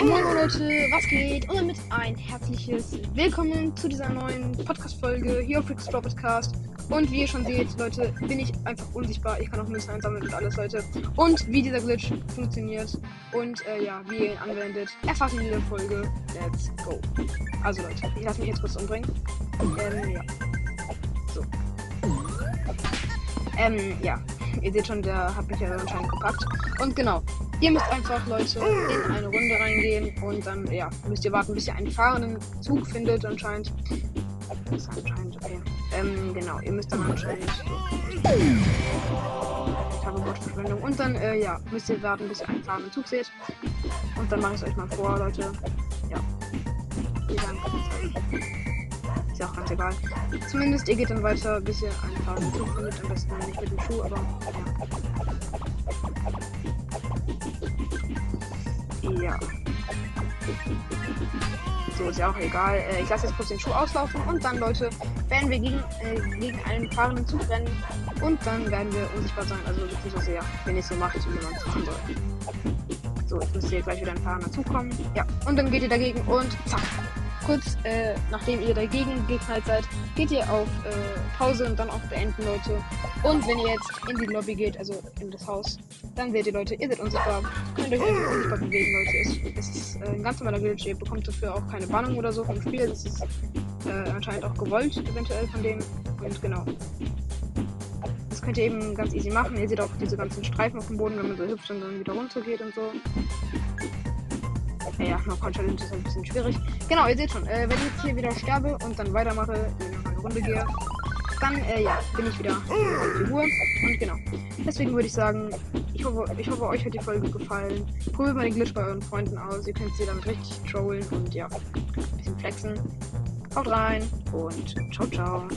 Was geht? Und damit ein herzliches Willkommen zu dieser neuen Podcast-Folge hier auf Rick's Brawl Podcast. Und wie ihr schon seht, Leute, bin ich einfach unsichtbar. Ich kann auch Münzen einsammeln und alles, Leute. Und wie dieser Glitch funktioniert und äh, ja, wie ihr ihn anwendet, erfahrt ihr in dieser Folge. Let's go. Also Leute, ich lasse mich jetzt kurz umbringen. Ähm, ja. So. Ähm, ja. Ihr seht schon, der hat mich ja anscheinend gepackt. Und genau, ihr müsst einfach, Leute, in eine Runde reingehen und dann, ja, müsst ihr warten, bis ihr einen fahrenden Zug findet anscheinend. Das ist anscheinend, okay. Ähm, genau, ihr müsst dann anscheinend. Ich habe Wortverschwendung. Und dann, äh, ja, müsst ihr warten, bis ihr einen fahrenden Zug seht. Und dann mache ich es euch mal vor, Leute. Ja. Wie lang egal. Zumindest ihr geht dann weiter, bis ihr einen Zug findet. Am besten nicht mit dem Schuh, aber ja. Ja. So, ist ja auch egal. Äh, ich lasse jetzt kurz den Schuh auslaufen und dann, Leute, werden wir gegen, äh, gegen einen fahrenden Zug rennen und dann werden wir unsichtbar sein. Also beziehungsweise ja, wenn ihr so macht, wie man es machen soll. So, jetzt müsst ihr gleich wieder ein fahrender Zug kommen. Ja, und dann geht ihr dagegen und zack. Kurz äh, nachdem ihr dagegen geknallt seid, geht ihr auf äh, Pause und dann auf Beenden, Leute. Und wenn ihr jetzt in die Lobby geht, also in das Haus, dann seht ihr, Leute, ihr seid unsichtbar. Könnt euch einfach unsichtbar bewegen, Leute. Es, es ist äh, ein ganz normaler Glitch. Ihr bekommt dafür auch keine Bannung oder so vom Spiel. Das ist äh, anscheinend auch gewollt, eventuell von denen. Und genau. Das könnt ihr eben ganz easy machen. Ihr seht auch diese ganzen Streifen auf dem Boden, wenn man so hüpft und dann wieder runter geht und so. Ja, noch Challenge ist ein bisschen schwierig. Genau, ihr seht schon, äh, wenn ich jetzt hier wieder sterbe und dann weitermache, in eine Runde gehe, dann äh, ja, bin ich wieder auf Figur. Und genau. Deswegen würde ich sagen, ich hoffe, ich hoffe, euch hat die Folge gefallen. Probiert mal den Glitch bei euren Freunden aus. Ihr könnt sie damit richtig trollen und ja, ein bisschen flexen. Haut rein und ciao, ciao.